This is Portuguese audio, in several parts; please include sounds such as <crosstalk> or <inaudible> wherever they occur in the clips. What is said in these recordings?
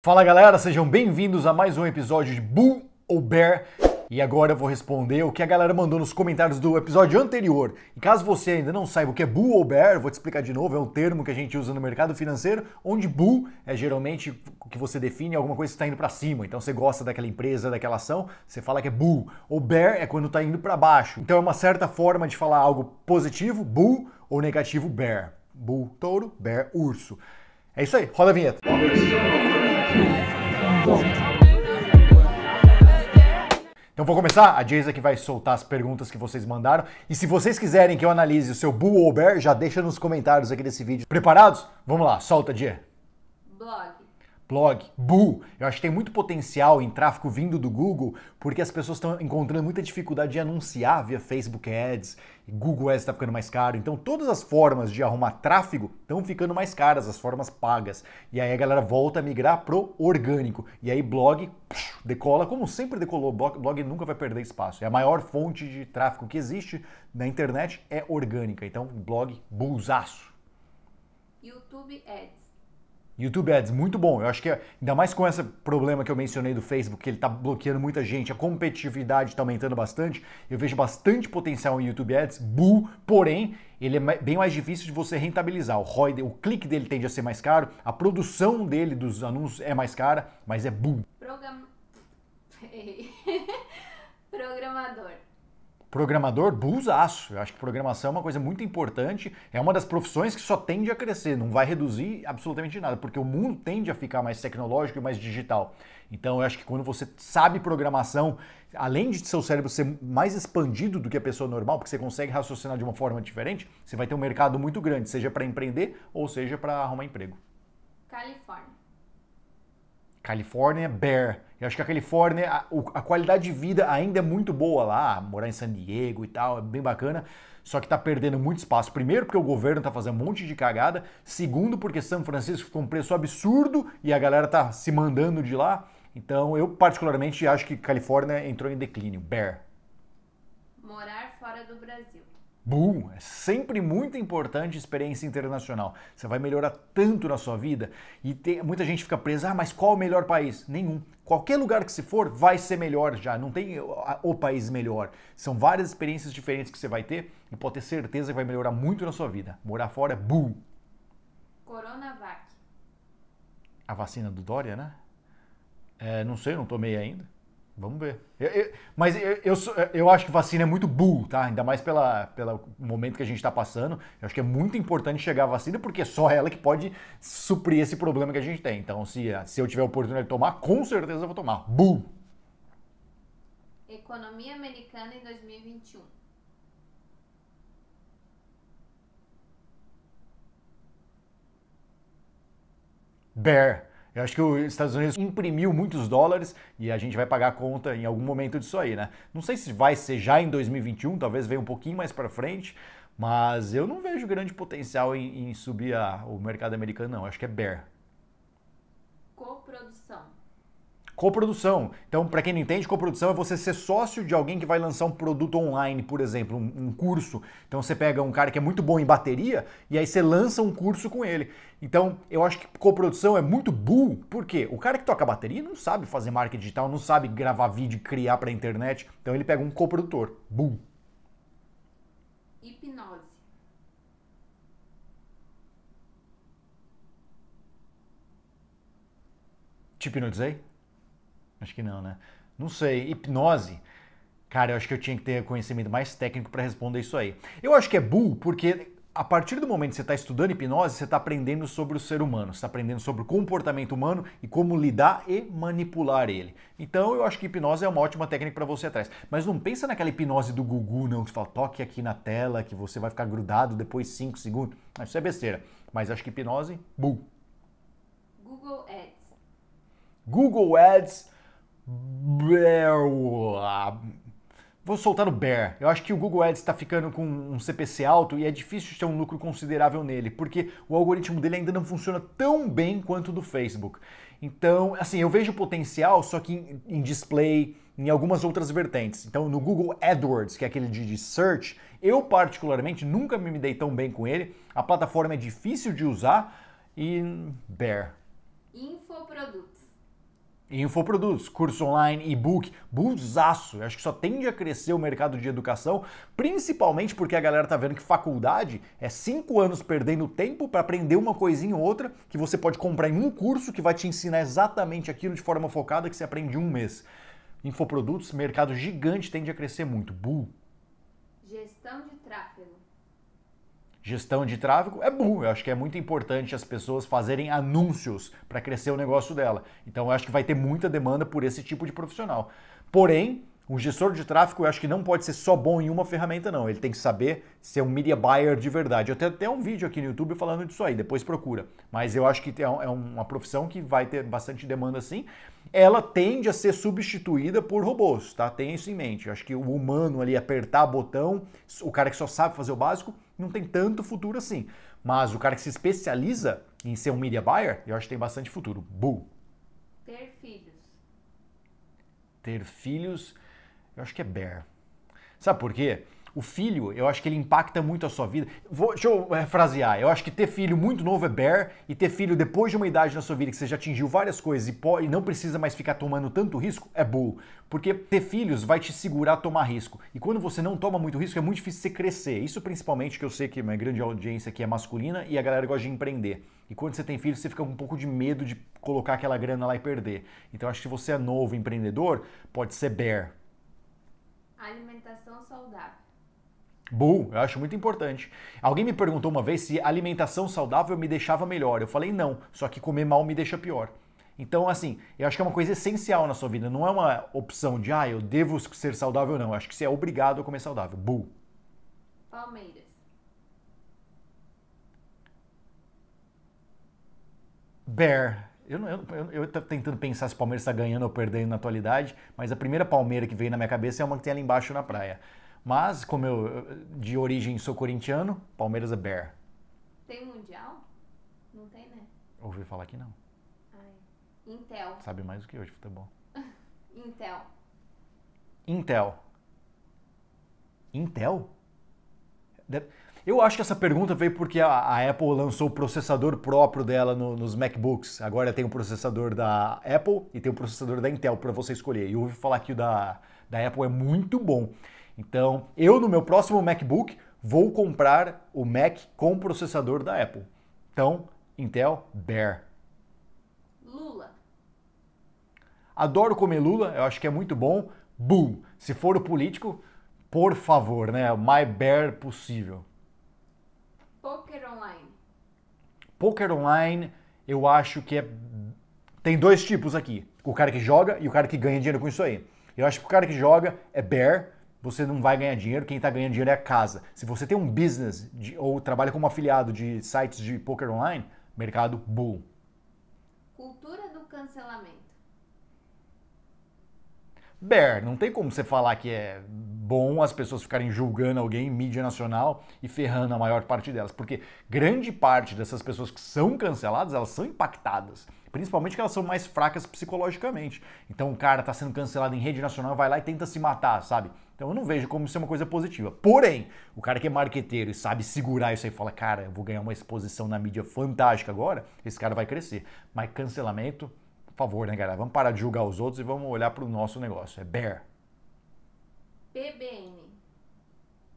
Fala galera, sejam bem-vindos a mais um episódio de Bull ou Bear. E agora eu vou responder o que a galera mandou nos comentários do episódio anterior. E caso você ainda não saiba o que é Bull ou Bear, vou te explicar de novo, é um termo que a gente usa no mercado financeiro, onde Bull é geralmente o que você define alguma coisa que está indo para cima. Então você gosta daquela empresa, daquela ação, você fala que é Bull. Ou Bear é quando está indo para baixo. Então é uma certa forma de falar algo positivo, Bull, ou negativo, Bear. Bull, touro, Bear, urso. É isso aí, roda a vinheta. Então vou começar, a Jason que vai soltar as perguntas que vocês mandaram. E se vocês quiserem que eu analise o seu Bull ou Bear, já deixa nos comentários aqui desse vídeo. Preparados? Vamos lá, solta, Jay. Blog. Blog, Bull. Eu acho que tem muito potencial em tráfego vindo do Google, porque as pessoas estão encontrando muita dificuldade de anunciar via Facebook Ads, Google Ads está ficando mais caro. Então todas as formas de arrumar tráfego estão ficando mais caras, as formas pagas. E aí a galera volta a migrar pro orgânico. E aí blog psh, decola, como sempre decolou, blog, blog nunca vai perder espaço. É a maior fonte de tráfego que existe na internet é orgânica. Então blog bullsaço. YouTube Ads. YouTube Ads, muito bom. Eu acho que ainda mais com esse problema que eu mencionei do Facebook, que ele está bloqueando muita gente, a competitividade está aumentando bastante, eu vejo bastante potencial em YouTube Ads, bull, porém, ele é bem mais difícil de você rentabilizar. O ROI, o clique dele tende a ser mais caro, a produção dele dos anúncios é mais cara, mas é bull. Program... <laughs> <laughs> Programador. Programador, busaço. Eu acho que programação é uma coisa muito importante. É uma das profissões que só tende a crescer, não vai reduzir absolutamente nada, porque o mundo tende a ficar mais tecnológico e mais digital. Então eu acho que quando você sabe programação, além de seu cérebro ser mais expandido do que a pessoa normal, porque você consegue raciocinar de uma forma diferente, você vai ter um mercado muito grande, seja para empreender ou seja para arrumar emprego. Califórnia. Califórnia Bear. Eu acho que a Califórnia, a, a, qualidade de vida ainda é muito boa lá, morar em San Diego e tal, é bem bacana. Só que está perdendo muito espaço. Primeiro, porque o governo está fazendo um monte de cagada. Segundo, porque São Francisco ficou um preço absurdo e a galera está se mandando de lá. Então, eu particularmente acho que Califórnia entrou em declínio. Bear. Morar fora do Brasil. Boom! É sempre muito importante experiência internacional. Você vai melhorar tanto na sua vida e tem, muita gente fica presa, ah, mas qual o melhor país? Nenhum. Qualquer lugar que se for vai ser melhor já. Não tem o país melhor. São várias experiências diferentes que você vai ter e pode ter certeza que vai melhorar muito na sua vida. Morar fora é boom! Coronavac. A vacina do Dória, né? É, não sei, não tomei ainda. Vamos ver. Eu, eu, mas eu, eu, eu, acho que vacina é muito bull, tá? Ainda mais pela, pelo momento que a gente está passando. Eu acho que é muito importante chegar a vacina, porque é só ela que pode suprir esse problema que a gente tem. Então, se, se eu tiver a oportunidade de tomar, com certeza eu vou tomar. Bull! Economia americana em 2021. Bear. Eu acho que os Estados Unidos imprimiu muitos dólares e a gente vai pagar a conta em algum momento disso aí, né? Não sei se vai ser já em 2021, talvez venha um pouquinho mais para frente, mas eu não vejo grande potencial em, em subir a, o mercado americano, não. Eu acho que é bear. Coprodução. Coprodução. Então, para quem não entende, coprodução é você ser sócio de alguém que vai lançar um produto online, por exemplo, um, um, curso. Então, você pega um cara que é muito bom em bateria e aí você lança um curso com ele. Então, eu acho que coprodução é muito bull, porque o cara que toca bateria não sabe fazer marketing digital, não sabe gravar vídeo, criar para internet. Então, ele pega um coprodutor. Bull. Hipnose. Te hipnotizei? Acho que não, né? Não sei. Hipnose. Cara, eu acho que eu tinha que ter conhecimento mais técnico para responder isso aí. Eu acho que é bull porque a partir do momento que você está estudando hipnose, você está aprendendo sobre o ser humano, você está aprendendo sobre o comportamento humano e como lidar e manipular ele. Então eu acho que hipnose é uma ótima técnica para você atrás. Mas não pensa naquela hipnose do Gugu, não, que fala, toque aqui na tela, que você vai ficar grudado depois de 5 segundos. Isso é besteira. Mas acho que hipnose, bull. Google Ads. Google Ads Vou soltar no Bear. Eu acho que o Google Ads está ficando com um CPC alto e é difícil ter um lucro considerável nele, porque o algoritmo dele ainda não funciona tão bem quanto o do Facebook. Então, assim, eu vejo potencial, só que em, display, em algumas outras vertentes. Então, no Google AdWords, que é aquele de, search, eu particularmente nunca me dei tão bem com ele. A plataforma é difícil de usar e Bear. Infoprodutos. Infoprodutos, curso online, e-book, busaço. Acho que só tende a crescer o mercado de educação, principalmente porque a galera tá vendo que faculdade é cinco anos perdendo tempo para aprender uma coisinha ou outra que você pode comprar em um curso que vai te ensinar exatamente aquilo de forma focada que você aprende em um mês. Infoprodutos, mercado gigante, tende a crescer muito. Bu. Gestão de tráfego. Gestão de tráfego é bom. Eu acho que é muito importante as pessoas fazerem anúncios para crescer o negócio dela. Então eu acho que vai ter muita demanda por esse tipo de profissional. Porém, um gestor de tráfego eu acho que não pode ser só bom em uma ferramenta, não. Ele tem que saber ser um media buyer de verdade. Eu tenho até um vídeo aqui no YouTube falando disso aí, depois procura. Mas eu acho que é, é uma profissão que vai ter bastante demanda sim. Ela tende a ser substituída por robôs, tá? Tenha isso em mente. Eu acho que o humano ali apertar botão, o cara que só sabe fazer o básico, não tem tanto futuro assim. Mas o cara que se especializa em ser um media buyer, eu acho que tem bastante futuro. Bull. Ter filhos. Ter filhos eu acho que é bear. Sabe por quê? O filho, eu acho que ele impacta muito a sua vida. Vou, deixa eu refrasear. Eu acho que ter filho muito novo é bear e ter filho depois de uma idade na sua vida que você já atingiu várias coisas e, pode, e não precisa mais ficar tomando tanto risco é bull. Porque ter filhos vai te segurar a tomar risco. E quando você não toma muito risco, é muito difícil você crescer. Isso principalmente que eu sei que uma grande audiência aqui é masculina e a galera gosta de empreender. E quando você tem filho, você fica com um pouco de medo de colocar aquela grana lá e perder. Então acho que se você é novo empreendedor, pode ser bear Alimentação saudável. Bull, eu acho muito importante. Alguém me perguntou uma vez se alimentação saudável me deixava melhor. Eu falei não, só que comer mal me deixa pior. Então, assim, eu acho que é uma coisa essencial na sua vida. Não é uma opção de, ah, eu devo ser saudável, não. Eu acho que você é obrigado a comer saudável. Bull. Palmeiras. Bear. Eu, eu, eu, eu tô tentando pensar se o Palmeiras está ganhando ou perdendo na atualidade, mas a primeira Palmeira que veio na minha cabeça é uma que tem ali embaixo na praia. Mas, como eu de origem sou corintiano, Palmeiras é Bear. Tem mundial? Não tem, né? Ouvi falar que não. Ai. Intel. Sabe mais do que hoje, futebol. <laughs> Intel. Intel. Intel? Deve... Eu acho que essa pergunta veio porque a, a Apple lançou o processador próprio dela no, nos MacBooks. Agora tem o processador da Apple e tem o processador da Intel para você escolher. E eu ouvi falar que o da, da Apple é muito bom. Então, eu no meu próximo MacBook vou comprar o Mac com processador da Apple. Então, Intel Bear. Lula. Adoro comer lula, eu acho que é muito bom. Boom! Se for o político, por favor, né? O mais bear possível. Poker online. Poker online, eu acho que é. Tem dois tipos aqui: o cara que joga e o cara que ganha dinheiro com isso aí. Eu acho que o cara que joga é bear, você não vai ganhar dinheiro, quem está ganhando dinheiro é a casa. Se você tem um business de, ou trabalha como afiliado de sites de poker online, mercado bull. Cultura do cancelamento. Bear, não tem como você falar que é bom as pessoas ficarem julgando alguém em mídia nacional e ferrando a maior parte delas, porque grande parte dessas pessoas que são canceladas, elas são impactadas, principalmente que elas são mais fracas psicologicamente. Então o cara tá sendo cancelado em rede nacional, vai lá e tenta se matar, sabe? Então eu não vejo como ser uma coisa positiva. Porém, o cara que é marqueteiro e sabe segurar isso aí e fala, cara, eu vou ganhar uma exposição na mídia fantástica agora, esse cara vai crescer. Mas cancelamento, favor, né, galera? Vamos parar de julgar os outros e vamos olhar para o nosso negócio. É Bear. PBN.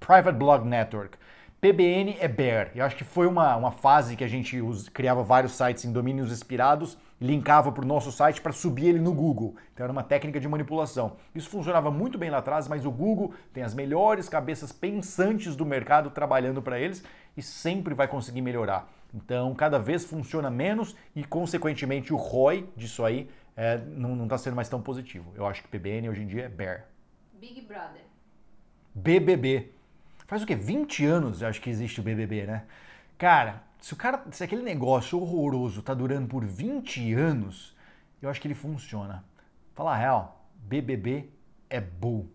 Private Blog Network. PBN é Bear. Eu acho que foi uma, uma fase que a gente us, criava vários sites em domínios inspirados, linkava para o nosso site para subir ele no Google. Então era uma técnica de manipulação. Isso funcionava muito bem lá atrás, mas o Google tem as melhores cabeças pensantes do mercado trabalhando para eles e sempre vai conseguir melhorar. Então, cada vez funciona menos e, consequentemente, o ROI disso aí é, não está sendo mais tão positivo. Eu acho que PBN hoje em dia é Bear. Big Brother. BBB. Faz o quê? 20 anos eu acho que existe o BBB, né? Cara, se o cara, se aquele negócio horroroso tá durando por 20 anos, eu acho que ele funciona. Fala a real, BBB é bull.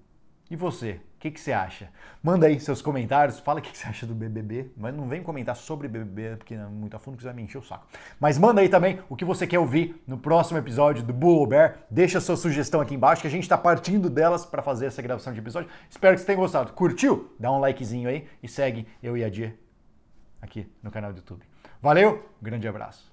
E você? O que, que, você acha? Manda aí seus comentários, fala o que, que, você acha do BBB, mas não vem comentar sobre BBB, porque é muito a fundo que você vai me encher o saco. Mas manda aí também o que você quer ouvir no próximo episódio do Bull Bear. Deixa sua sugestão aqui embaixo, que a gente está partindo delas para fazer essa gravação de episódio. Espero que você tenha gostado. Curtiu? Dá um likezinho aí e segue eu e a Dia aqui no canal do YouTube. Valeu, um grande abraço.